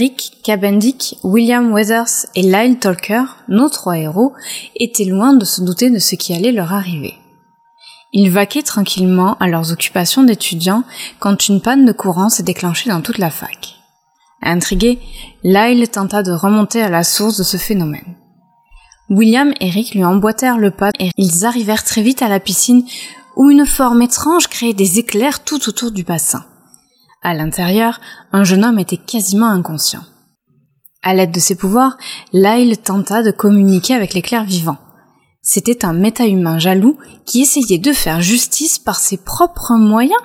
Rick, Cabendick, William Weathers et Lyle Talker, nos trois héros, étaient loin de se douter de ce qui allait leur arriver. Ils vaquaient tranquillement à leurs occupations d'étudiants quand une panne de courant s'est déclenchée dans toute la fac. Intrigué, Lyle tenta de remonter à la source de ce phénomène. William et Rick lui emboîtèrent le pas et ils arrivèrent très vite à la piscine où une forme étrange créait des éclairs tout autour du bassin. À l'intérieur, un jeune homme était quasiment inconscient. À l'aide de ses pouvoirs, Lyle tenta de communiquer avec l'éclair vivant. C'était un méta-humain jaloux qui essayait de faire justice par ses propres moyens.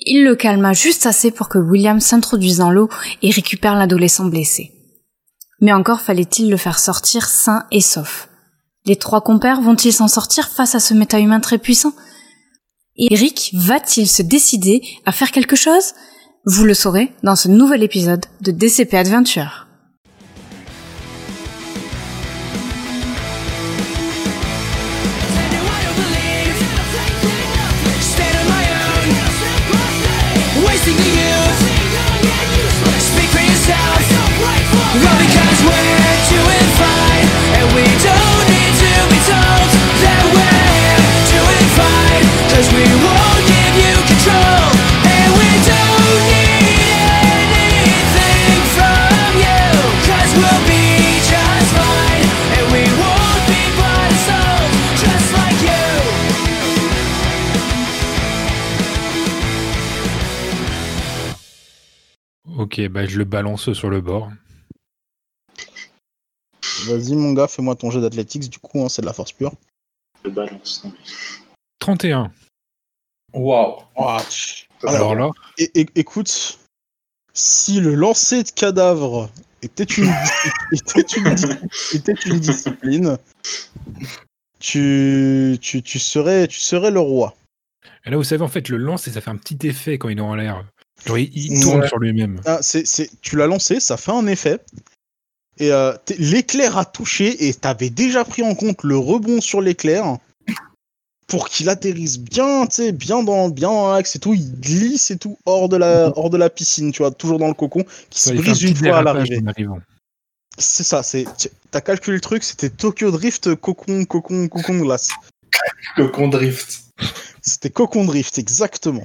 Il le calma juste assez pour que William s'introduise dans l'eau et récupère l'adolescent blessé. Mais encore fallait-il le faire sortir sain et sauf. Les trois compères vont-ils s'en sortir face à ce méta-humain très puissant? Eric va-t-il se décider à faire quelque chose? Vous le saurez dans ce nouvel épisode de DCP Adventure. Bah je le balance sur le bord. Vas-y, mon gars, fais-moi ton jeu d'athlétiques, du coup, hein, c'est de la force pure. Je balance. 31. Waouh. Alors là, écoute, si le lancer de cadavre était une, était une, était une discipline, tu, tu, tu, serais, tu serais le roi. et là vous savez en fait le lance et ça fait un petit effet quand il est en l'air. Genre il, il tourne Ouais. sur lui-même. Ah, c'est, c'est, tu l'as lancé, ça fait un effet. Et euh, l'éclair a touché et t'avais déjà pris en compte le rebond sur l'éclair pour qu'il atterrisse bien, tu sais, bien dans, bien dans l'axe et tout. Il glisse et tout hors de la, hors de la piscine, tu vois, toujours dans le cocon, qui Ça, se un brise une fois à l'arrivée. C'est ça, c'est. tu- T'as calculé le truc, c'était Tokyo Drift, cocon, cocon, cocon de glace. Cocon drift. C'était cocon drift, exactement.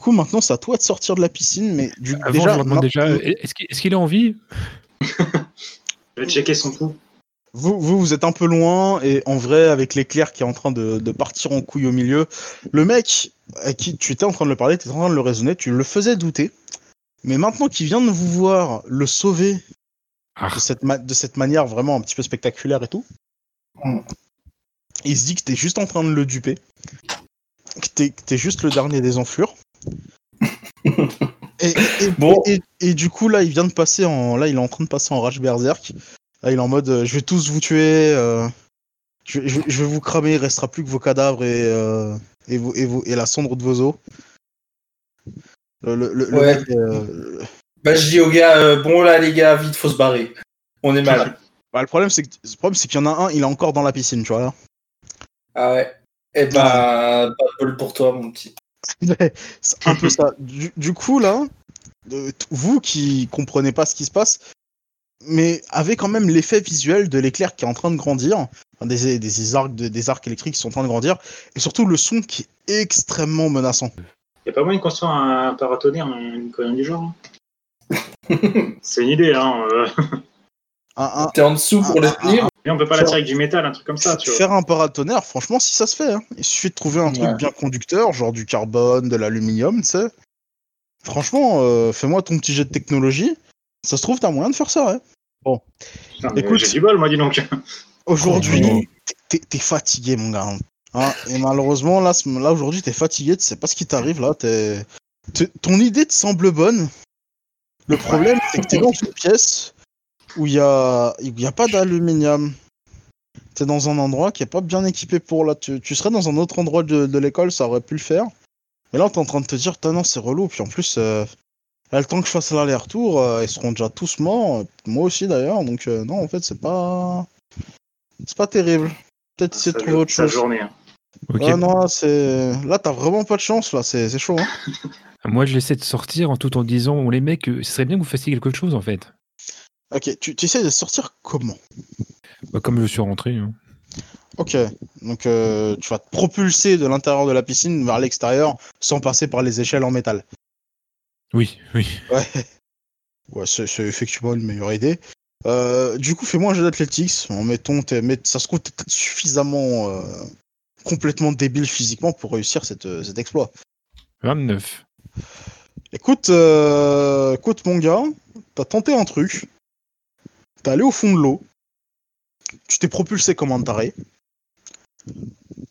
Du coup, maintenant, c'est à toi de sortir de la piscine, mais du Avant déjà. je leur demande déjà, est-ce qu'il est-ce qu'il est en vie? Je vais checker son pouls. Vous, vous, vous êtes un peu loin, et en vrai, avec l'éclair qui est en train de, de partir en couille au milieu, le mec à qui tu étais en train de le parler, tu étais en train de le raisonner, tu le faisais douter. Mais maintenant qu'il vient de vous voir le sauver Ah, de cette, ma- de cette manière vraiment un petit peu spectaculaire et tout, Mm. il se dit que t'es juste en train de le duper, que t'es t'es juste le dernier des enflures. Et, et- Bon. et- et du coup, là, il vient de passer en. Là, il est en train de passer en rage berserk. Là, il est en mode euh, je vais tous vous tuer, euh, je, vais- je vais- je vais vous cramer, il restera plus que vos cadavres et, euh, et, vos- et, vos- et la cendre de vos os. Le, le- le- le Ouais. mec, euh, Bah, je dis aux gars, euh, bon là, les gars, vite, faut se barrer. On est mal. bah, le problème, c'est que- le problème, c'est qu'il y en a un, il est encore dans la piscine, tu vois. Là. ah ouais. Eh ben, pas de bol pour toi, mon petit. c'est un peu ça. Du, du coup, là, euh, vous qui comprenez pas ce qui se passe, mais avez quand même l'effet visuel de l'éclair qui est en train de grandir, enfin, des, des, arcs de- des arcs électriques qui sont en train de grandir, et surtout le son qui est extrêmement menaçant. Y a pas moyen de construire un paratonnerre, une connerie du genre. hein C'est une idée, hein. euh. Un- un- T'es en dessous pour Ah, le tenir on peut pas l'attirer avec du métal, un truc comme ça, tu vois. faire un paratonnerre, franchement, si ça se fait, hein. il suffit de trouver un truc Ouais. bien conducteur, genre du carbone, de l'aluminium, tu sais. Franchement, euh, fais-moi ton petit jet de technologie. Ça se trouve, t'as moyen de faire ça, ouais. Putain, mais écoute- J'ai du bol, moi, dis donc. Aujourd'hui, Oh. t'es- t'es fatigué, mon gars. Hein, et malheureusement, là, là aujourd'hui, t'es fatigué, tu sais pas ce qui t'arrive, là. t'es- t'es- Ton idée te semble bonne. Le problème, c'est que t'es dans une pièce où il y a... il y a pas d'aluminium. T'es dans un endroit qui est pas bien équipé pour là. Tu, tu serais dans un autre endroit de, de l'école, ça aurait pu le faire. Mais là, t'es en train de te dire, Putain, non, c'est relou. Puis en plus, euh, là, le temps que je fasse l'aller-retour, euh, ils seront déjà tous morts. Moi aussi, d'ailleurs. Donc, euh, non, en fait, c'est pas. C'est pas terrible. Peut-être essayer de trouver autre chose. journée. hein. ok. Ah non, c'est. Là, t'as vraiment pas de chance, là. C'est c'est chaud, hein. Moi, je l'essaie de sortir en tout en disant les mecs, ce serait bien que vous fassiez quelque chose en fait. Ok, tu, tu essaies de sortir comment Bah, comme je suis rentré. hein. Ok, donc euh, tu vas te propulser de l'intérieur de la piscine vers l'extérieur sans passer par les échelles en métal. Oui, oui. Ouais, ouais c'est effectivement une meilleure idée. Euh, du coup, fais-moi un jeu d'athlétics. En mais ça se trouve, t'es suffisamment euh, complètement débile physiquement pour réussir cette, cet exploit. 29. Écoute, écoute mon gars, t'as tenté un truc. T'es allé au fond de l'eau. Tu t'es propulsé comme un taré.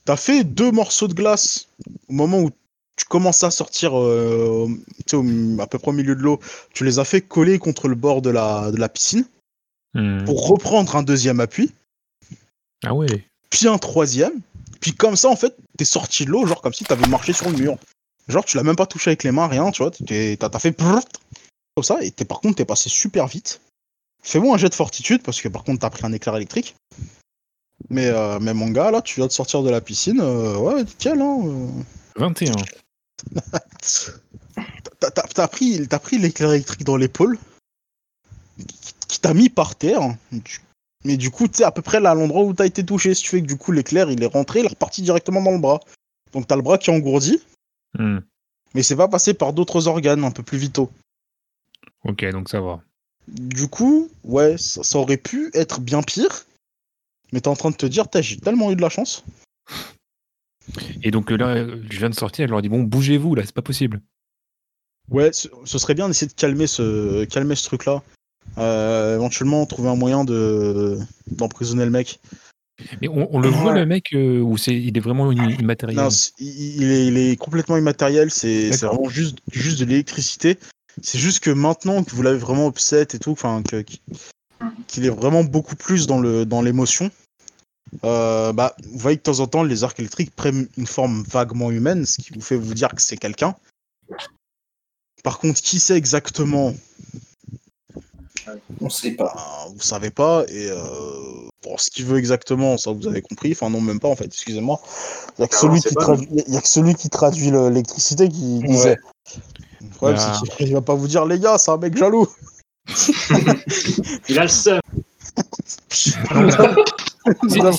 T'as fait deux morceaux de glace au moment où tu commences à sortir euh, au- à peu près au milieu de l'eau. Tu les as fait coller contre le bord de la, de la piscine Hmm. pour reprendre un deuxième appui, Ah ouais. puis un troisième. Puis comme ça, en fait, t'es sorti de l'eau, genre comme si t'avais marché sur le mur. Genre, tu l'as même pas touché avec les mains, rien, tu vois. T'as fait comme ça, et par contre, t'es passé super vite. Fais-moi un jet de fortitude, parce que par contre, t'as pris un éclair électrique. Mais, euh, mais mon gars, là, tu viens de sortir de la piscine, euh, ouais, nickel, hein. euh. 21. T'as, t'as- t'as pris, t'as pris l'éclair électrique dans l'épaule, qui, t'a mis par terre. Tu- Mais du coup, tu sais, à peu près là, à l'endroit où t'as été touché, si tu fais que du coup, l'éclair, il est rentré, il est reparti directement dans le bras. Donc t'as le bras qui est engourdi, Hmm. mais c'est pas passé par d'autres organes un peu plus vitaux. Ok, donc ça va. Du coup, ouais, ça, ça aurait pu être bien pire. Mais t'es en train de te dire, j'ai tellement eu de la chance. Et donc là, je viens de sortir, je leur dis bon, bougez-vous là, c'est pas possible. Ouais, ce, ce serait bien d'essayer de calmer ce, calmer ce truc-là. Euh, éventuellement, trouver un moyen de d'emprisonner le mec. Mais on, on le voit le mec euh, ou c'est il est vraiment immatériel? Non, il, est, il est complètement immatériel. C'est vraiment juste, juste de l'électricité. C'est juste que maintenant que vous l'avez vraiment upset et tout, enfin, que- qu'il est vraiment beaucoup plus dans le dans l'émotion. euh, bah, vous voyez que de temps en temps, les arcs électriques prennent une forme vaguement humaine, ce qui vous fait vous dire que c'est quelqu'un. Par contre, qui c'est exactement? On sait pas. bah, vous savez pas, et euh, bon, ce qu'il veut exactement, ça vous avez compris, enfin non, même pas en fait, excusez-moi. Il y a que Ah, celui qui traduit, a que celui qui traduit le- l'électricité qui qui Ouais. sait. Le problème, Bah. c'est qu'il il va pas vous dire, les gars, c'est un mec jaloux. Il a le seum. Si,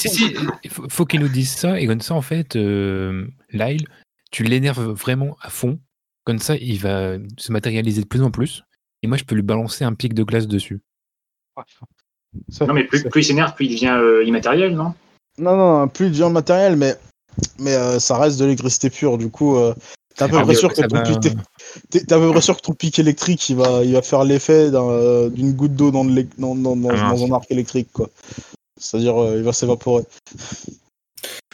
si, faut, faut qu'il nous dise ça, et comme ça, en fait, euh, Lyle, tu l'énerves vraiment à fond. Comme ça, il va se matérialiser de plus en plus. Et moi, je peux lui balancer un pic de glace dessus. Ça- Non, mais plus, il s'énerve, plus il devient euh, immatériel, non Non, non, plus il devient matériel, mais, mais euh, ça reste de l'électricité pure, du coup, euh, t'es à peu Ah, près mais sûr que ça ton va- pic, t'es- à peu près sûr que ton pic électrique, il va, il va faire l'effet d'un, euh, d'une goutte d'eau dans, le lé- dans, dans, dans, Ah, dans un arc électrique, quoi. C'est-à-dire, euh, il va s'évaporer.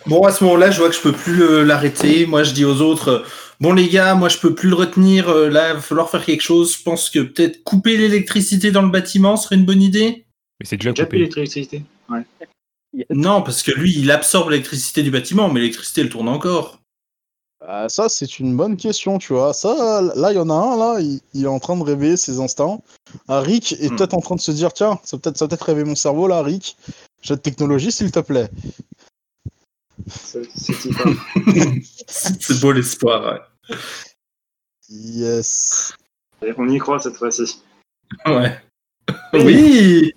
Bon, à ce moment-là, je vois que je peux plus le- l'arrêter. Moi, je dis aux autres, euh, bon les gars, moi je peux plus le retenir. euh, Là, il va falloir faire quelque chose. Je pense que peut-être couper l'électricité dans le bâtiment serait une bonne idée. Mais c'est déjà coupé. l'électricité. Non, parce que lui, il absorbe l'électricité du bâtiment, mais l'électricité, elle tourne encore. Ah, ça, c'est une bonne question, tu vois. Ça, là, il y en a un, là, il, il est en train de réveiller ses instincts. Ah, Rick est Hmm. peut-être en train de se dire, tiens, ça va peut-être ça va peut-être réveiller mon cerveau, là, Rick. J'ai de technologie, s'il te plaît. C'est beau l'espoir. Yes. hein. On y croit cette fois-ci. Ouais. ouais. Oui.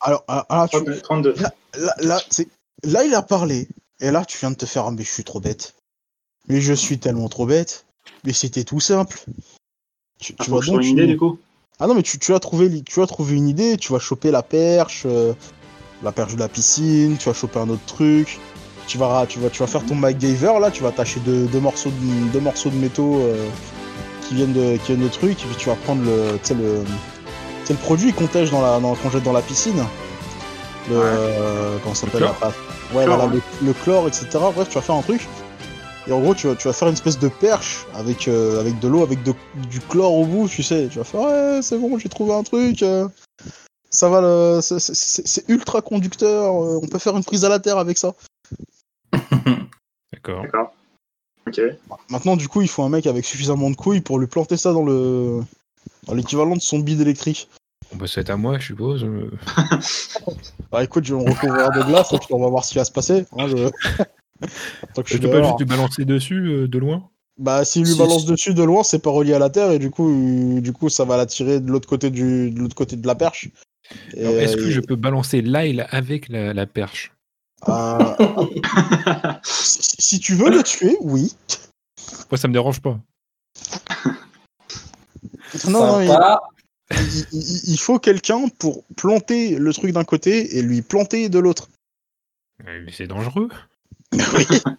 Alors, ah, ah, tu- 32. là, là, il a parlé. Et là, tu viens de te faire, ah, mais je suis trop bête. Mais je suis tellement trop bête. Mais c'était tout simple. Tu, Ah, tu donc- une idée du coup Ah non, mais tu, tu as trouvé, tu as trouvé une idée, tu vas choper la perche, euh, la perche de la piscine, tu vas choper un autre truc, tu vas, tu vas, tu vas faire ton MacGyver là, tu vas attacher deux, deux morceaux de, deux morceaux de métaux euh, qui viennent de, qui viennent de trucs, et puis tu vas prendre le, le, le produit qu'on tèche dans la, dans, qu'on jette dans la piscine. Le, Ouais. euh, comment ça s'appelle chlore. la pâte Ouais, Chlore, le chlore, etc. Bref, tu vas faire un truc. Et en gros, tu vas, tu vas faire une espèce de perche avec, euh, avec de l'eau, avec de- du chlore au bout, tu sais. Tu vas faire, ouais, c'est bon, j'ai trouvé un truc. euh, ça va, le, c'est- c'est- c'est c'est ultra conducteur. euh, on peut faire une prise à la terre avec ça. D'accord. D'accord. Ok. Maintenant, du coup, il faut un mec avec suffisamment de couilles pour lui planter ça dans le dans l'équivalent de son bide électrique. Bon, bah, c'est à moi, je suppose. Bah écoute, je vais me recouvrir de glace et puis on va voir ce qui va se passer. hein, je... Tant que je suis peux pas juste te balancer dessus euh, de loin Bah, s'il lui Si, balance si. dessus de loin, c'est pas relié à la terre et du coup, euh, du coup, ça va l'attirer de l'autre côté du, de l'autre côté de la perche. Est-ce que euh, je peux balancer Lyle avec la, la perche? Euh, si, si tu veux le tuer, oui. Moi, ça me dérange pas. Non, non, il, il- il- il faut quelqu'un pour planter le truc d'un côté et lui planter de l'autre. Mais c'est dangereux.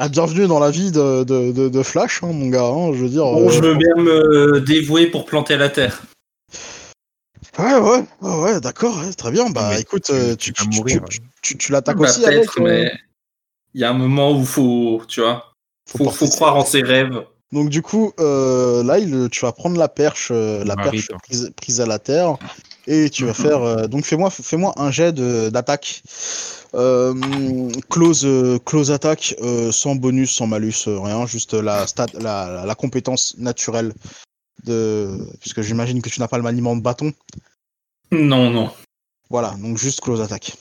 Ah, bienvenue dans la vie de, de, de- de Flash, hein, mon gars. hein, je veux dire. Bon, euh, je veux bien me dévouer pour planter la terre. Ouais, ouais, ouais, ouais, d'accord, ouais, très bien. Bah, Mais écoute, tu- euh, tu tu, tu, mourir. tu, tu- tu l'attaques Bah, aussi avec. euh, mais il y a un moment où faut, tu vois, faut faut, croire en ses rêves. Donc du coup, euh, là, il- tu vas prendre la perche, euh, la Marie, perche prise à la terre, et tu vas faire. euh, donc fais-moi, fais-moi un jet d'attaque. Euh, close, euh, close attaque, euh, sans bonus, sans malus, euh, rien, juste la, stat, la, la, la compétence naturelle de. Puisque j'imagine que tu n'as pas le maniement de bâton. Non, non. Voilà, donc juste close attaque.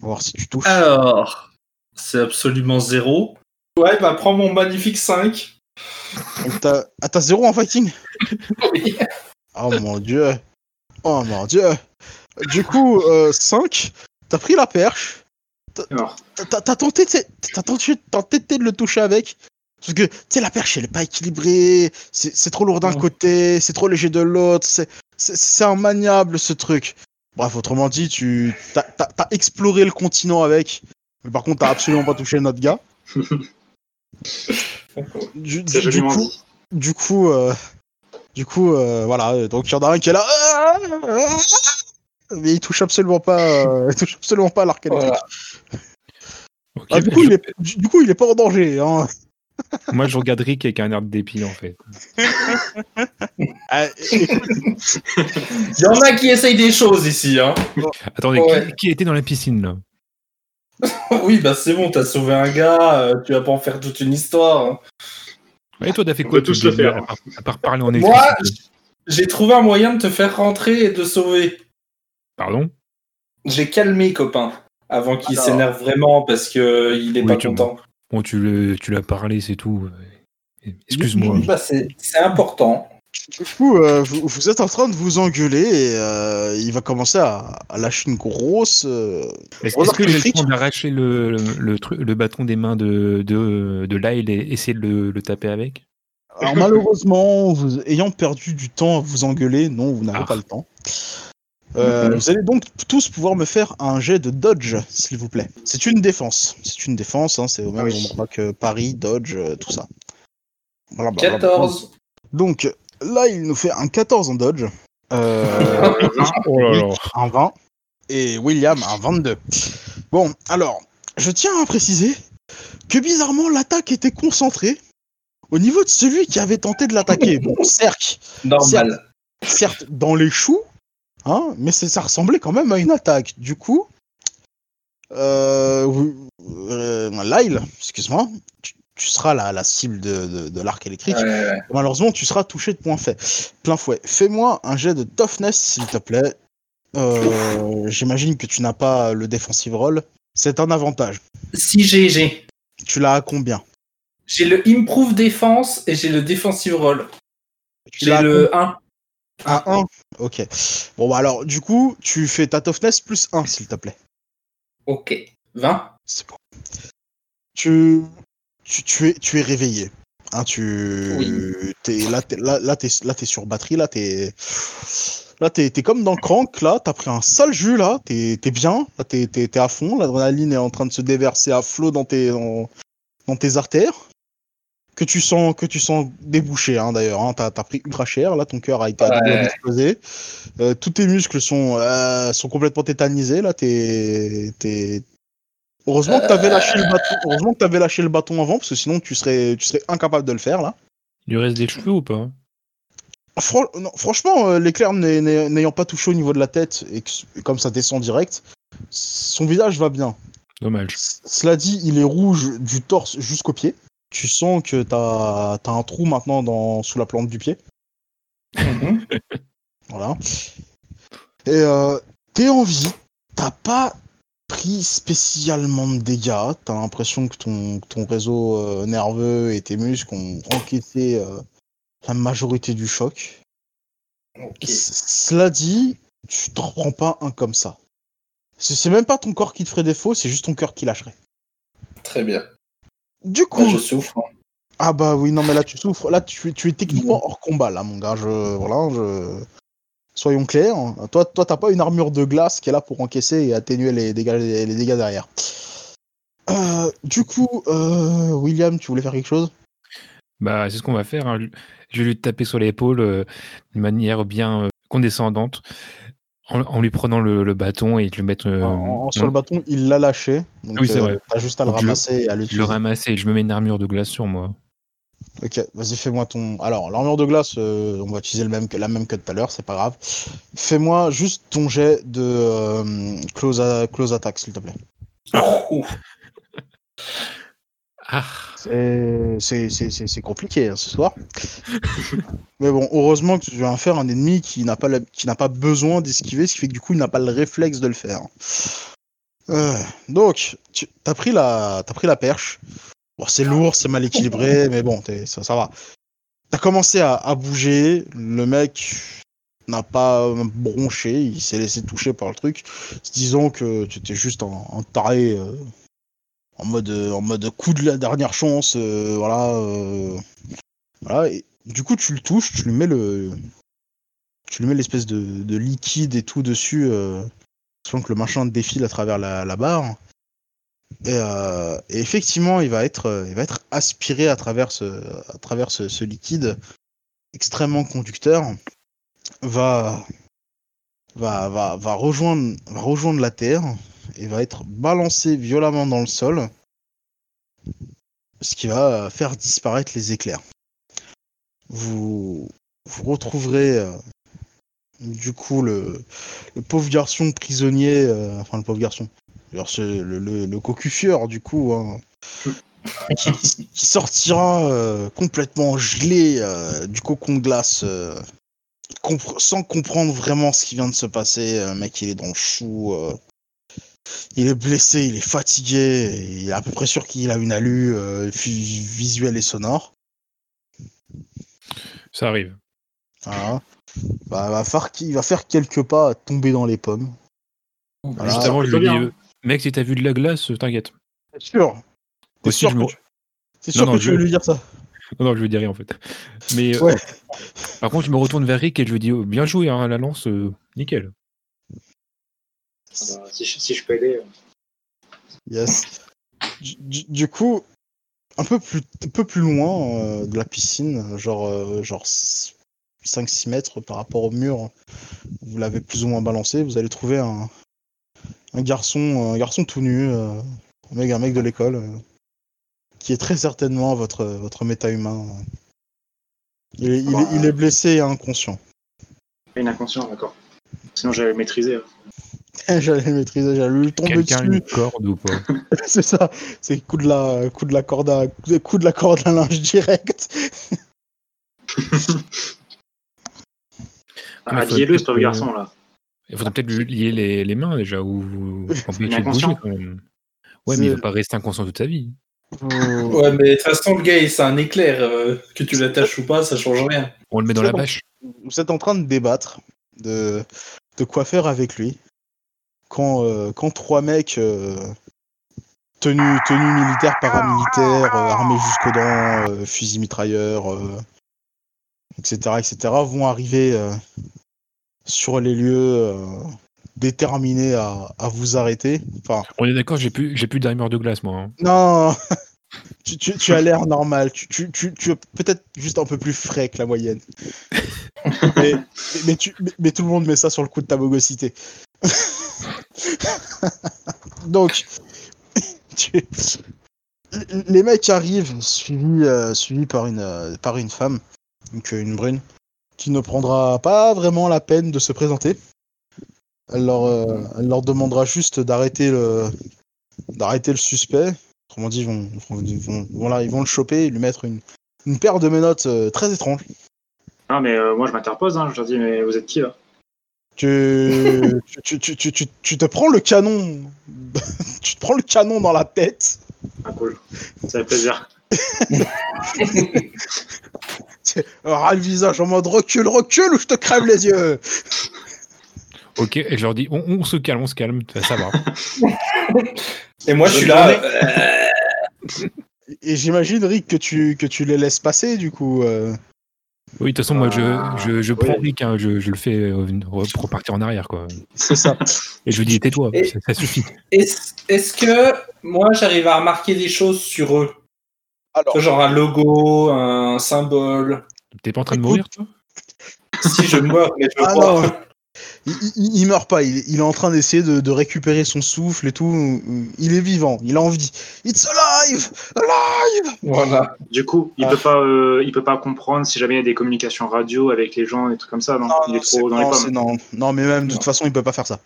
On va voir si tu touches. Alors, c'est absolument zéro. Ouais, bah prends mon magnifique 5. Donc, t'as- Ah, t'as zéro en fighting? Oui. Oh mon dieu. Oh mon dieu. Du coup, euh, 5, t'as pris la perche, t'as- tenté, t'as tenté, de le toucher avec. Parce que, tu sais, la perche, elle est pas équilibrée, c'est trop lourd d'un côté, c'est trop léger de l'autre, c'est- immaniable ce truc. Bref, autrement dit, tu t'as exploré le continent avec, mais par contre, t'as absolument pas touché notre gars. Du, coup, du coup, euh, du coup, euh, voilà. Donc il y en a un qui est là, mais il touche absolument pas, euh, il touche absolument pas à l'arc électrique. Voilà. Ok, Ah, du, bah, coup, je- il est, du, coup, il est pas en danger. Hein. Moi, je regarde Rick avec un air de dépit, en fait. Ah, Il y en a qui essayent des choses ici, hein. Attendez, Ouais. qui, qui était dans la piscine, là oui, bah c'est bon, t'as sauvé un gars, euh, tu vas pas en faire toute une histoire. hein. Et toi, t'as fait quoi peut tous toi, le faire. À part, à part parler en Moi, J'ai trouvé un moyen de te faire rentrer et de sauver. Pardon? J'ai calmé, copain, avant qu'il Alors. s'énerve vraiment parce que euh, il est Oui, pas tu content. Bon, tu le- tu l'as parlé, c'est tout. Excuse-moi. Bah, c'est c'est important. Du coup, euh, vous, vous êtes en train de vous engueuler et euh, il va commencer à, à lâcher une grosse. euh, Est-ce Remarque est-ce que j'ai le temps d'arracher le, le, le truc- le bâton des mains de, de, de Lyle et essayer de le, le taper avec? Alors malheureusement, vous ayant perdu du temps à vous engueuler, non, vous n'avez Ah. pas le temps. Euh, Mhm. Vous allez donc tous pouvoir me faire un jet de dodge, s'il vous plaît. C'est une défense. C'est une défense, hein, c'est au même Ah oui. endroit que Paris, dodge, tout ça. Blablabla. 14. Donc là, il nous fait un 14 en dodge. Euh, Oh là là. un 20 et William un 22. Bon, alors, je tiens à préciser que bizarrement l'attaque était concentrée au niveau de celui qui avait tenté de l'attaquer. Bon, certes, Normal. certes dans les choux, hein, mais c'est- ça ressemblait quand même à une attaque. Du coup, euh, euh, Lyle, excuse-moi, tu, tu seras la, la cible de, de- de l'arc électrique. Ouais, ouais. Malheureusement, tu seras touché de point fait. Plein fouet. Fais-moi un jet de toughness, s'il te plaît. Euh, J'imagine que tu n'as pas le defensive roll. C'est un avantage. Si j'ai, j'ai. Tu l'as à combien? J'ai le improve défense et j'ai le defensive roll. J'ai le 1. À 1 Ok. Bon, bah alors, du coup, tu fais ta toughness plus 1, s'il te plaît. Ok. 20. C'est bon. Tu, tu, tu, es, tu es réveillé. Hein, tu, Oui. t'es, là, là, là, t'es, là, t'es sur batterie, là, t'es, là, t'es, t'es comme dans Crank, là, t'as pris un sale jus, là, t'es, t'es bien, là, t'es, t'es, t'es à fond, l'adrénaline est en train de se déverser à flot dans tes, dans, dans tes artères, que tu sens, que tu sens déboucher, hein, d'ailleurs, hein, t'as, t'as pris ultra cher, là, ton cœur a été Ouais. d'exploser, Euh, tous tes muscles sont, euh, sont complètement tétanisés, là, t'es, t'es, Heureusement que t'avais lâché le bâton. Heureusement que t'avais lâché le bâton avant, parce que sinon tu serais, tu serais incapable de le faire là. Il lui reste des cheveux ou pas Fran- non, franchement, euh, l'éclair n'ay- n'ay- n'ayant pas touché au niveau de la tête et, que- et comme ça descend direct, son visage va bien. Dommage. C- Cela dit, il est rouge du torse jusqu'au pied. Tu sens que t'as as un trou maintenant dans, sous la plante du pied. Mhm. Voilà. Et euh, t'es en vie. T'as pas pris spécialement de dégâts. T'as l'impression que ton, ton réseau euh, nerveux et tes muscles ont encaissé euh, la majorité du choc. Cela dit, tu t'en reprends pas un comme ça. C'est même pas ton corps qui te ferait défaut, c'est juste ton cœur qui lâcherait. Très bien. Du coup, Là, je souffre. hein. ah bah oui, non mais là tu souffres. Là tu, es- tu es techniquement hors combat, là mon gars. Je, voilà, je... Soyons clairs. Toi, toi, t'as pas une armure de glace qui est là pour encaisser et atténuer les dégâts, les, les dégâts derrière. Euh, du coup, euh, William, tu voulais faire quelque chose? Bah, c'est ce qu'on va faire. hein. Je vais lui taper sur l'épaule euh, d'une manière bien euh, condescendante, en, en lui prenant le, le bâton et de le mettre. En- en- Sur le bâton, il l'a lâché. Donc, Oui, c'est vrai. T'as juste à le Donc, je le- ramasser et à je le l'utiliser. ramasse et je me mets une armure de glace sur moi. Ok, vas-y, fais-moi ton. Alors, l'armure de glace, euh, on va utiliser le même que, la même que tout à l'heure, c'est pas grave. Fais-moi juste ton jet de euh, close, a- close attack, s'il te plaît. Ouh. Ah, C'est compliqué hein, ce soir. Mais bon, heureusement que tu viens faire un ennemi qui n'a pas, la- qui n'a pas besoin d'esquiver, ce qui fait que du coup, il n'a pas le réflexe de le faire. Euh, donc, tu as pris, la- t'as pris la perche. Bon, c'est lourd, c'est mal équilibré, mais bon, ça, ça va. T'as commencé à, à bouger, le mec n'a pas bronché, il s'est laissé toucher par le truc. Disons que tu étais juste en, en taré, euh, en, mode, en mode coup de la dernière chance, euh, voilà. euh, voilà, et du coup, tu le touches, tu lui mets le. Tu lui mets l'espèce de, de liquide et tout dessus, euh, sans que le machin défile à travers la, la barre. Et, euh, et effectivement, il va être, euh, il va être aspiré à travers ce, à travers ce, liquide extrêmement conducteur. Va, va, va, va, rejoindre, rejoindre la terre et va être balancé violemment dans le sol, ce qui va faire disparaître les éclairs. Vous, vous retrouverez euh, du coup le, pauvre garçon prisonnier, euh, enfin le pauvre garçon, alors, c'est le, le, le cocufieur du coup, hein, qui, qui sortira euh, complètement gelé euh, du cocon de glace, euh, compre- sans comprendre vraiment ce qui vient de se passer. Euh, mec, il est dans le chou. euh, il est blessé, il est fatigué, il est à peu près sûr qu'il a une alu euh, vi- visuelle et sonore. ça arrive. Voilà. Bah, va faire, il va faire quelques pas à tomber dans les pommes. Voilà. Juste avant, je plutôt lui dis bien. euh, Mec, si t'as vu de la glace, euh, t'inquiète. C'est sûr. Aussi, sûr je que me- tu, t'es sûr Non, que non, tu je- veux lui dire ça Non, non, je lui dis rien en fait. Mais euh, par contre, je me retourne vers Rick et je lui dis oh, Bien joué, hein, la lance, euh, nickel. Ah bah, si, je, si je peux aider. euh. Yes. Du, du- du coup, un peu plus, un peu plus loin euh, de la piscine, genre, euh, genre 5-6 mètres par rapport au mur, vous l'avez plus ou moins balancé, vous allez trouver un, un garçon, un garçon tout nu, euh, un mec, un mec de l'école, euh, qui est très certainement votre, votre méta-humain. Il est, il, est, il est blessé et inconscient. Une inconscient, d'accord. Sinon, j'allais le maîtriser. J'allais le maîtriser, j'allais lui tomber Quelqu'un dessus. une corde ou pas C'est ça, c'est coup de la, coup de la corde à, coup de la corde à linge direct. Ah, mais Habillez-le, ce pauvre garçon, là. Il faudrait peut-être lui lier les, les mains déjà ou empêcher de bouger quand même. Ouais, mais il va pas rester inconscient toute sa vie. Ouais, mais de toute façon, le gars, c'est un éclair. euh, que tu l'attaches ou pas, ça change rien. On le met dans la bâche. Vous êtes en train de débattre de, de quoi faire avec lui. Quand, euh, quand trois mecs euh, tenus, tenus militaires, paramilitaires, euh, armés jusqu'aux dents, euh, fusils mitrailleurs, euh, etc., etc., vont arriver euh, sur les lieux euh, déterminés à, à vous arrêter. Enfin, On est d'accord, j'ai plus, j'ai plus d'armure de glace moi. hein. Non, tu, tu, tu as l'air normal. Tu, tu, tu, tu es peut-être juste un peu plus frais que la moyenne. mais, mais, tu, mais, mais tout le monde met ça sur le coup de ta bogosité. Donc, tu- les mecs arrivent suivis, euh, suivis par, une, euh, par une femme, donc une brune, qui ne prendra pas vraiment la peine de se présenter. Elle leur, euh, elle leur demandera juste d'arrêter le, d'arrêter le suspect. Autrement dit, ils vont, ils vont, voilà, ils vont le choper et lui mettre une, une paire de menottes euh, très étranges. Non, mais euh, moi, je m'interpose. Hein, je leur dis, mais vous êtes qui, là? Tu, tu, tu, tu, tu, tu te prends le canon. tu te prends le canon dans la tête. Ah, cool. Ça fait plaisir. Tu auras le visage en mode recule, recule ou je te crève les yeux. Ok, et je leur dis, on, on se calme, on se calme, ça, va. Et moi, je suis là. euh, Et j'imagine, Rick, que tu, que tu les laisses passer, du coup. euh. Oui, de toute façon, moi, je, Ah, je, prends Rick, hein, je, je le fais re- pour repartir en arrière, quoi. C'est ça. Et je lui dis, tais-toi, ça, ça suffit. Est-ce est-ce que moi, j'arrive à remarquer des choses sur eux? Alors, Genre un logo, un symbole. T'es pas en train de mourir, toi? Si je meurs, mais je Ah crois. non. il, il- il meurt pas, il, il est en train d'essayer de, de récupérer son souffle et tout. Il est vivant, il a envie. It's alive! Alive! Voilà. Du coup, il Ah. peut pas, euh, il peut pas comprendre si jamais il y a des communications radio avec les gens et trucs comme ça. Non, il est c'est- trop dans les non, c'est- pommes. non, non, mais même de Non. toute façon, il peut pas faire ça.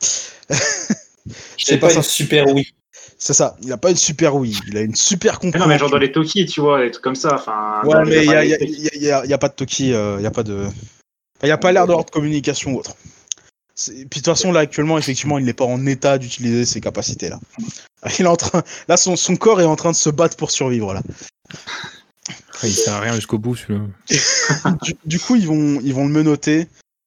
J'ai pas pas, ça. une super oui. C'est ça, il a pas une super oui, il a une super compréhension. non, mais genre dans les Toki, tu vois, des trucs comme ça. Enfin, Ouais, mais il y pas a, a- a- y a- y a pas de Toki, il y a pas de. Il y a pas l'air d'avoir de communication ou autre. Puis de toute façon, là, actuellement, effectivement, il n'est pas en état d'utiliser ses capacités, là. Il est en train. Là, son, son corps est en train de se battre pour survivre, là. Ah, Il sert à rien jusqu'au bout, celui-là. Du, du coup, ils vont, ils vont le menotter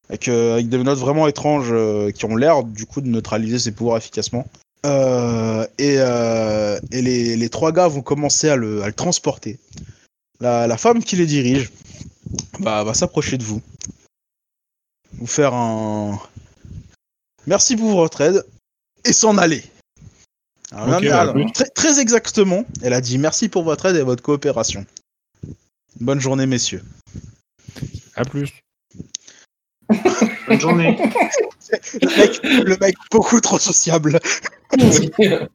avec, euh, avec des menottes vraiment étranges euh, qui ont l'air, du coup, de neutraliser ses pouvoirs efficacement. Euh, et euh, et les, les trois gars vont commencer à le, à le transporter. La, la femme qui les dirige bah, va s'approcher de vous. Vous faire un. Merci pour votre aide. Et s'en aller. Alors, bah, alors, oui. très, très exactement, elle a dit merci pour votre aide et votre coopération. Bonne journée, messieurs. À plus. Bonne journée. Le mec, le mec beaucoup trop sociable. Journée.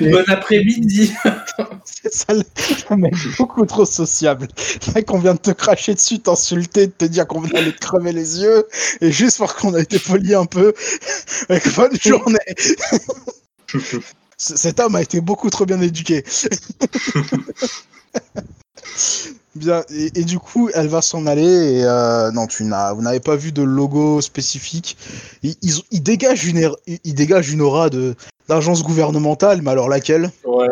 une bonne après-midi. C'est ça, le mec beaucoup trop sociable. Le mec, on vient de te cracher dessus, t'insulter, de te dire qu'on allait te crever les yeux, et juste parce qu'on a été poli un peu. Avec bonne journée. Cet homme a été beaucoup trop bien éduqué. Bien, et, et du coup, elle va s'en aller. Et euh, non, tu n'as, vous n'avez pas vu de logo spécifique. Ils, ils, ils dégagent une, air- ils dégagent une aura de d'agence gouvernementale, mais alors laquelle? Ouais.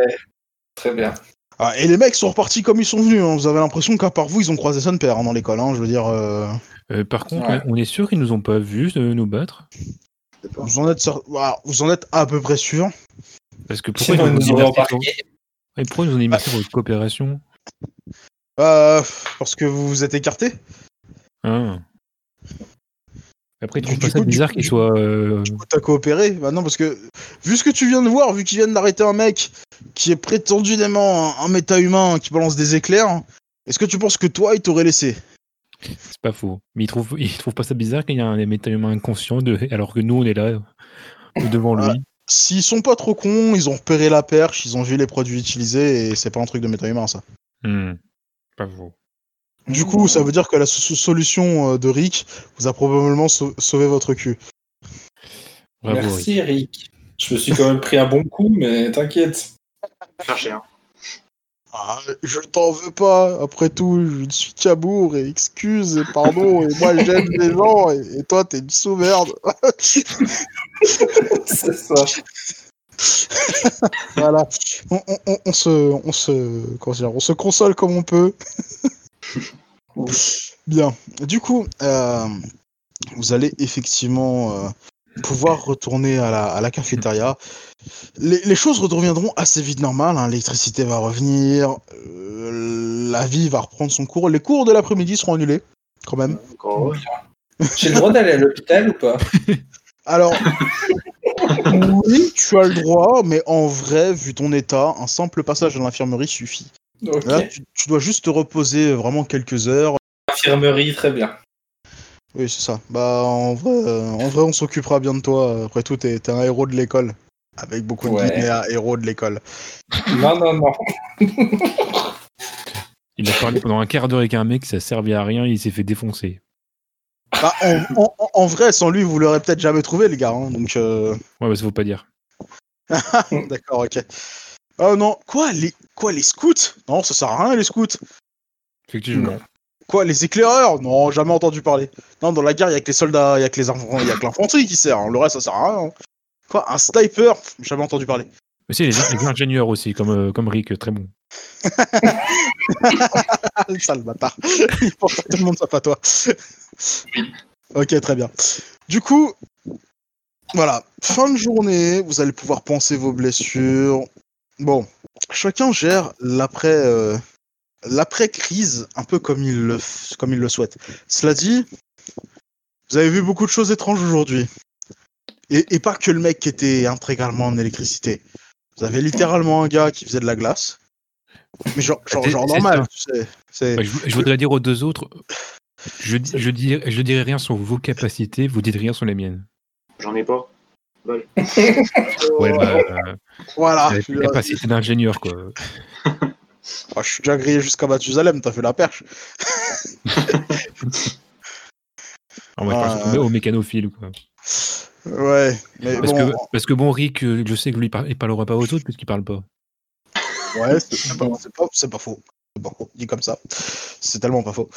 Très bien. ah, Et les mecs sont repartis comme ils sont venus. hein. Vous avez l'impression qu'à part vous, ils ont croisé son père hein, dans l'école. hein. Je veux dire, euh, Euh, par contre, Ouais. on est sûr qu'ils nous ont pas vus euh, nous battre? Vous en êtes, cer- voilà, vous en êtes à peu près sûr. Parce que pourquoi ils nous ont merci pour votre coopération? Euh, parce que vous vous êtes écarté. Ah. Après, tu trouves ça bizarre du- soient... euh, T'as coopéré Bah non, parce que vu ce que tu viens de voir, vu qu'ils viennent d'arrêter un mec qui est prétendument un, un méta-humain qui balance des éclairs, est-ce que tu penses que toi, il t'aurait laissé? C'est pas faux. Mais ils trouvent pas ça bizarre qu'il y a un métal humain inconscient de... alors que nous, on est là, euh, devant lui. Ouais. S'ils sont pas trop cons, ils ont repéré la perche, ils ont vu les produits utilisés et c'est pas un truc de méta-humain ça. Hmm. Pas faux. Du coup, ça veut dire que la so- solution euh, de Rick vous a probablement sau- sauvé votre cul. Bravo, Rick. Merci, Eric. Je me suis quand même pris un bon coup, mais t'inquiète. Chercher, hein. Ah, je t'en veux pas. Après tout, je suis Cabour et excuse et pardon. et moi, j'aime les gens et, et toi, t'es une sous-merde. C'est ça. voilà. On, on- on- on se, on se, comment dire, on se console comme on peut. Bien. Du coup, euh, vous allez effectivement euh, pouvoir retourner à la, à la cafétéria. Les, les choses redeviendront assez vite normales. hein. L'électricité va revenir, euh, la vie va reprendre son cours. Les cours de l'après-midi seront annulés, quand même. J'ai le droit d'aller à l'hôpital ou pas? Alors, oui, tu as le droit, mais en vrai, vu ton état, un simple passage à l'infirmerie suffit. Là, tu, tu dois juste te reposer vraiment quelques heures. Infirmerie, très bien. Oui, c'est ça. Bah, en vrai, euh, en vrai on s'occupera bien de toi. Après tout, t'es un héros de l'école. Avec beaucoup de Ouais. guillemets à héros de l'école. Non, non, non. Il a parlé pendant un quart d'heure avec un mec, ça servait à rien, il s'est fait défoncer. Bah, en, en- en- en vrai, sans lui, vous l'aurez peut-être jamais trouvé, les gars. hein, donc, euh, Ouais, bah, ça faut pas dire. d'accord, ok. Oh non, quoi les, quoi, les scouts? Non, ça sert à rien, les scouts. Effectivement. Quoi, les éclaireurs? Non, jamais entendu parler. Non, dans la guerre, il y a que les soldats, il y a que les enfants, il y a que l'infanterie qui sert. hein. Le reste, ça sert à rien. Quoi, un sniper? Jamais entendu parler. Mais si, les, les ingénieurs aussi, comme, euh, comme Rick, très bon. Ah, le sale bâtard. Il pense à tout le monde sauf à toi. Ok, très bien. Du coup, voilà. Fin de journée, vous allez pouvoir penser vos blessures. Bon, chacun gère l'après euh, l'après-crise un peu comme il, le, comme il le souhaite. Cela dit, vous avez vu beaucoup de choses étranges aujourd'hui. Et, et pas que le mec qui était intégralement en électricité. Vous avez littéralement un gars qui faisait de la glace. Mais genre, normal, ça. tu sais. C'est- Ouais, je, je voudrais dire aux deux autres, je, je, dis, je dirai rien sur vos capacités, vous dites rien sur les miennes. J'en ai pas. Bol. Ouais, bah, euh, Voilà. la capacité d'ingénieur, quoi. Ah, je suis déjà grillé jusqu'à Mathusalem, t'as fait la perche. Alors, moi, je pense Ah. au- au mécanophile, quoi. Ouais, mais Parce, bon, que, parce que bon, Rick, euh, je sais que lui, par- il parlera pas aux autres puisqu'il parle pas. ouais, c'est c'est pas, c'est pas, c'est pas faux. Faux, dit comme ça. C'est tellement pas faux.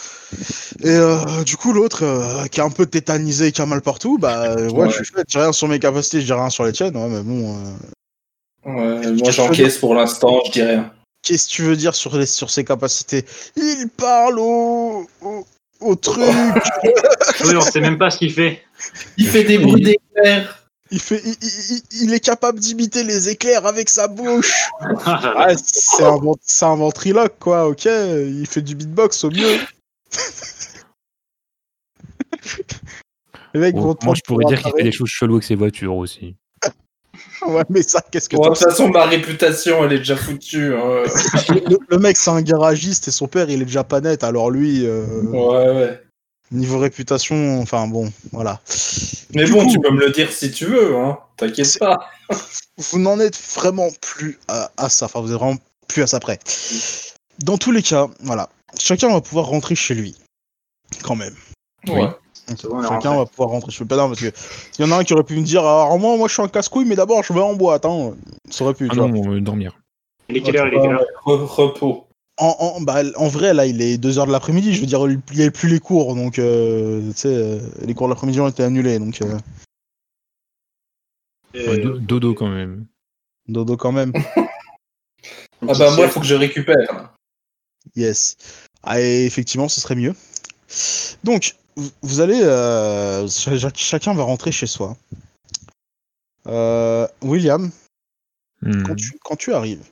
Et euh, du coup, l'autre, euh, qui est un peu tétanisé, qui a mal partout, bah euh, ouais, Ouais. je j'ai rien sur mes capacités, je dis rien sur les tiennes, ouais, mais bon. euh, Ouais, moi j'encaisse pour l'instant, je dis rien. Qu'est-ce que tu veux dire sur, les, sur ses capacités? Il parle au, au, au truc Oui, on sait même pas ce qu'il fait. Il fait des bruits d'éclairs. Il, fait, il, il- il- est capable d'imiter les éclairs avec sa bouche. Ouais, c'est un, ventriloque, quoi, ok Il fait du beatbox au mieux. Les mecs Bon, vont te moi, je pourrais dire qu'il fait des choses cheloues avec ses voitures aussi. Ouais, mais ça, qu'est-ce que de toute façon, ma réputation, elle est déjà foutue. hein. le, le mec, c'est un garagiste et son père, il est déjà pas net. Alors lui, euh, Ouais, ouais. Niveau réputation, enfin bon, voilà. Mais Du bon, coup- tu peux me le dire si tu veux, hein. T'inquiète pas. Vous n'en êtes vraiment plus à, à ça. Enfin, vous êtes vraiment plus à ça près. Dans tous les cas, voilà. Chacun va pouvoir rentrer chez lui. Quand même. Ouais. Bon, on Chacun va pouvoir rentrer chez lui. Pas non, parce que il y en a un qui aurait pu me dire alors moi, moi je suis un casse-couille, mais d'abord je vais en boîte. Hein. Ça aurait pu. Ah tu vois. non, euh, dormir. Il est quelle heure Il est quelle heure Re- repos. En, en, bah, en vrai, là, il est 2h de l'après-midi. Je veux dire, il n'y avait plus les cours. Donc, euh, tu sais, euh, les cours de l'après-midi ont été annulés. Donc, euh, Et, Ouais, do- dodo quand même. dodo quand même. Ah bah moi, sieste. faut que je récupère. Yes. Ah, et effectivement, ce serait mieux. Donc, vous- allez. euh, ch- chacun va rentrer chez soi. Euh, William, Hmm. quand, tu, quand tu arrives,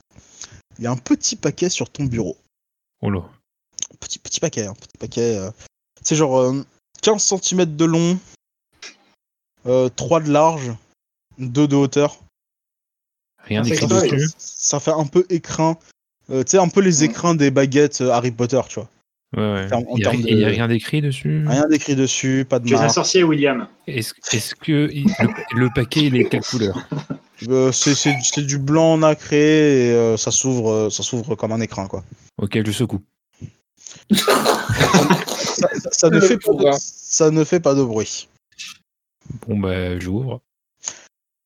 il y a un petit paquet sur ton bureau. Oh là. Petit, petit paquet, un petit paquet. euh, c'est genre euh, 15 cm de long, euh, 3 de large, 2 de hauteur. Rien d'écrit dessus. Ça fait un peu écrin. euh, tu sais, un peu les écrins des baguettes euh, Harry Potter, tu vois. Ouais, ouais. En termes- en Il y a, rien d'écrit dessus? Rien d'écrit dessus, pas de Tu es un sorcier, William. Est-ce que il- le, le paquet il est quelle couleur? Euh, c'est- du blanc nacré et euh, ça s'ouvre euh, ça s'ouvre comme un écrin, quoi. Ok, je secoue. Ça, ça- ça ne fait pas de, pourra. ça ne fait pas de bruit. Bon bah j'ouvre.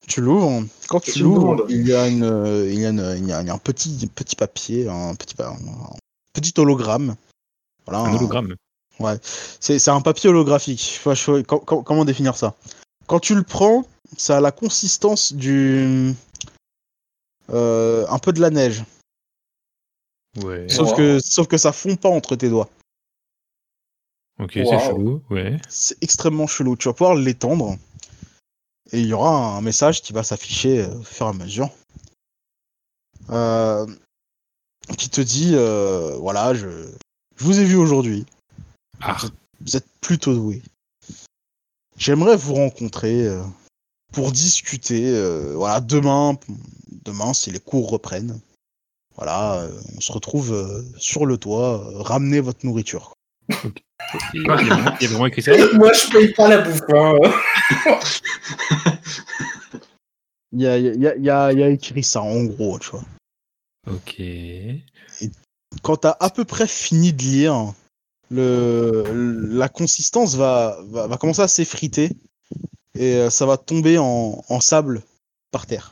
Tu l'ouvres? Quand tu l'ouvres, il y a une, il y a une- il y a, il y a un petit, petit papier, un petit, pa- un petit hologramme. Voilà. Un un- hologramme. C'est c'est un papier holographique. Enfin, je- comment définir ça? Quand tu le prends, ça a la consistance du, euh, un peu de la neige. Ouais. Sauf Wow. que, sauf que ça fond pas entre tes doigts. Ok, c'est chelou. Ouais. C'est extrêmement chelou. Tu vas pouvoir l'étendre. Et il y aura un message qui va s'afficher euh, au fur et à mesure. Euh, qui te dit euh, voilà, je, je vous ai vu aujourd'hui. Ah, Vous êtes plutôt doué. J'aimerais vous rencontrer euh, pour discuter. euh, voilà, demain, demain, si les cours reprennent. Voilà, euh, on se retrouve euh, sur le toit, euh, ramener votre nourriture. il y a vraiment, il y a vraiment écrit ça Moi, je paye pas la bouffe. Hein. Il y a, il y, a, il y, a, il y a écrit ça en gros, tu vois. Ok. Quand t'as à peu près fini de lire, le, la consistance va, va, va commencer à s'effriter et euh, ça va tomber en, en sable par terre.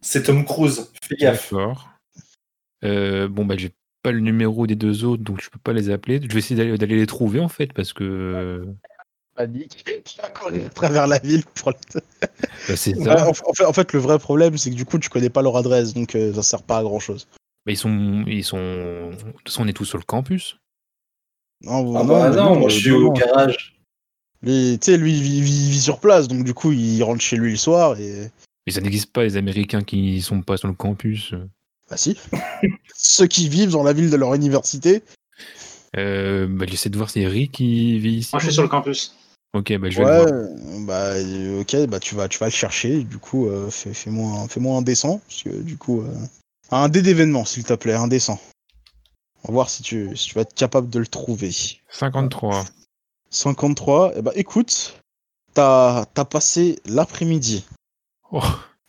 C'est Tom Cruise. Fais gaffe. Euh, bon bah je vais pas le numéro des deux autres, donc je peux pas les appeler. Je vais essayer d'aller les trouver en fait, parce que Panique. Tu vas courir à travers la ville pour le- bah, c'est Ouais, ça. en, en fait, en fait, le vrai problème, c'est que du coup, tu connais pas leur adresse, donc euh, ça sert pas à grand chose. Bah, ils sont, ils sont. De toute façon, on est tous sur le campus. Non, Ah non, bah mais non, moi je suis au garage. Lui, Tu sais, lui, il vit, sur place, donc du coup, il rentre chez lui le soir et. Mais ça n'existe pas les Américains qui sont pas sur le campus. Bah si. Ceux qui vivent dans la ville de leur université. Euh, bah, j'essaie de voir si Rick qui vit ici. Moi, je suis sur le campus. Ok, bah, je vais le Ouais, voir. euh, bah euh, ok, bah tu vas, tu vas le chercher. Du coup, euh, fais- fais-moi un, fais-moi un dessin, parce que du coup, euh, un dé d'événement, s'il te plaît, un dessin. On va voir si tu, si tu vas être capable de le trouver. 53. 53, eh bah écoute, t'as as passé l'après-midi Oh,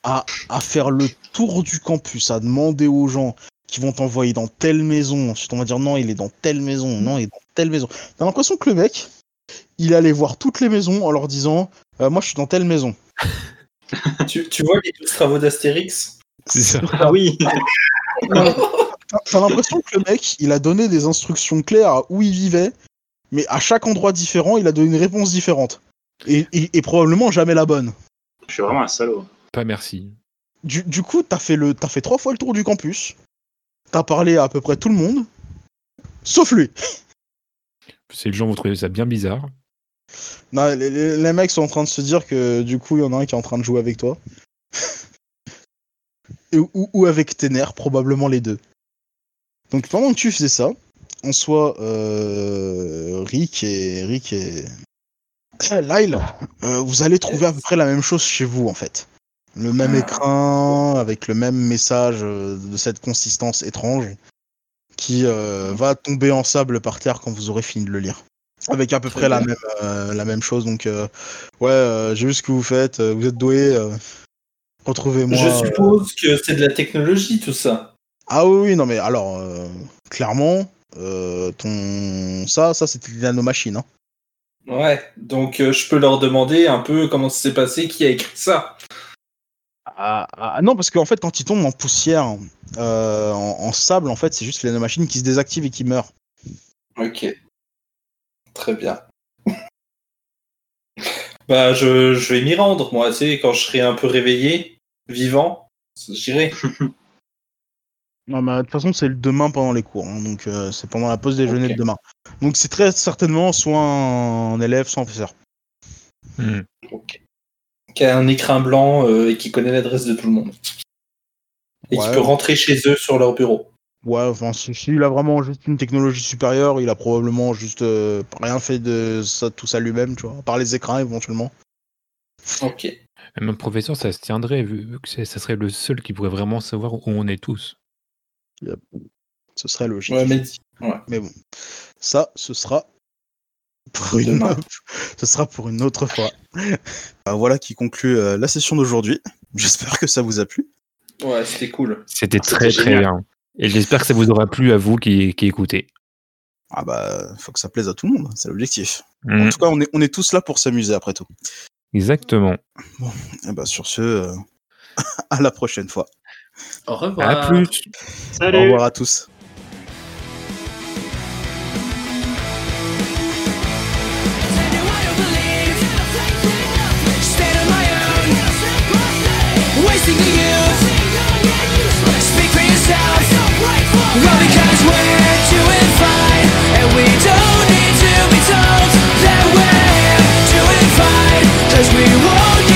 à, à faire le tour du campus, à demander aux gens qui vont t'envoyer dans telle maison. Ensuite, on va dire non, il est dans telle maison, non, il est dans telle maison. T'as l'impression que le mec, il allait voir toutes les maisons en leur disant euh, Moi, je suis dans telle maison. tu, tu vois les 12 travaux d'Astérix? C'est ça. Ah oui T'as l'impression que le mec, il a donné des instructions claires à où il vivait, mais à chaque endroit différent, il a donné une réponse différente. Et, et- et probablement jamais la bonne. Je suis vraiment un salaud. Pas merci. Du, du coup, t'as fait, le, t'as fait trois fois le tour du campus. T'as parlé à à peu près tout le monde. Sauf lui. C'est les gens vont trouver ça bien bizarre. Non, les, les- les mecs sont en train de se dire que du coup, il y en a un qui est en train de jouer avec toi. Ou, ou avec tes nerfs, probablement les deux. Donc pendant que tu faisais ça, en soi, euh, Rick et Rick et Euh, Lyle, euh, vous allez trouver à peu près la même chose chez vous en fait. Le même écran avec le même message euh, de cette consistance étrange qui euh, va tomber en sable par terre quand vous aurez fini de le lire. Avec à peu près la même, la même chose. Donc, ouais, j'ai vu ce que vous faites. vous êtes doué. Retrouvez-moi. Je euh. suppose que c'est de la technologie tout ça. Ah oui, oui, non, mais alors, euh, clairement, euh, ton. Ça, ça c'était des nanomachines. Hein. Ouais, donc euh, je peux leur demander un peu comment ça s'est passé, qui a écrit ça. Ah, ah, non, parce qu'en fait, quand ils tombent en poussière, en, en sable, en fait, c'est juste les nanomachines qui se désactivent et qui meurent. Ok. Très bien. bah, je, je vais m'y rendre, moi, tu sais, quand je serai un peu réveillé, vivant, j'irai. Non, mais de toute façon, c'est le demain pendant les cours. hein, donc, euh, c'est pendant la pause déjeuner de demain. Donc, c'est très certainement soit un élève, soit un professeur. Hmm. Ok. Qui a un écrin blanc euh, et qui connaît l'adresse de tout le monde. Et qui peut rentrer chez eux sur leur bureau. Ouais, enfin, si- s'il a vraiment juste une technologie supérieure, il a probablement juste euh, rien fait de ça, tout ça lui-même, tu vois, à part les écrans éventuellement. Ok. Même un professeur, ça se tiendrait, vu que ça serait le seul qui pourrait vraiment savoir où on est tous. Ce serait logique. Ouais, mais Mais bon, ça, ce sera pour une, Demain. ce sera pour une autre fois. Euh, voilà qui conclut euh, la session d'aujourd'hui. J'espère que ça vous a plu. ouais, c'était cool. C'était Ah, très très bien. Et j'espère que ça vous aura plu à vous qui, qui écoutez. Ah bah, faut que ça plaise à tout le monde, c'est l'objectif. En tout cas, on est, on est tous là pour s'amuser après tout. Exactement. Bon, et bah sur ce, euh, à la prochaine fois. Au revoir. À plus. Salut. Au revoir à tous. We won't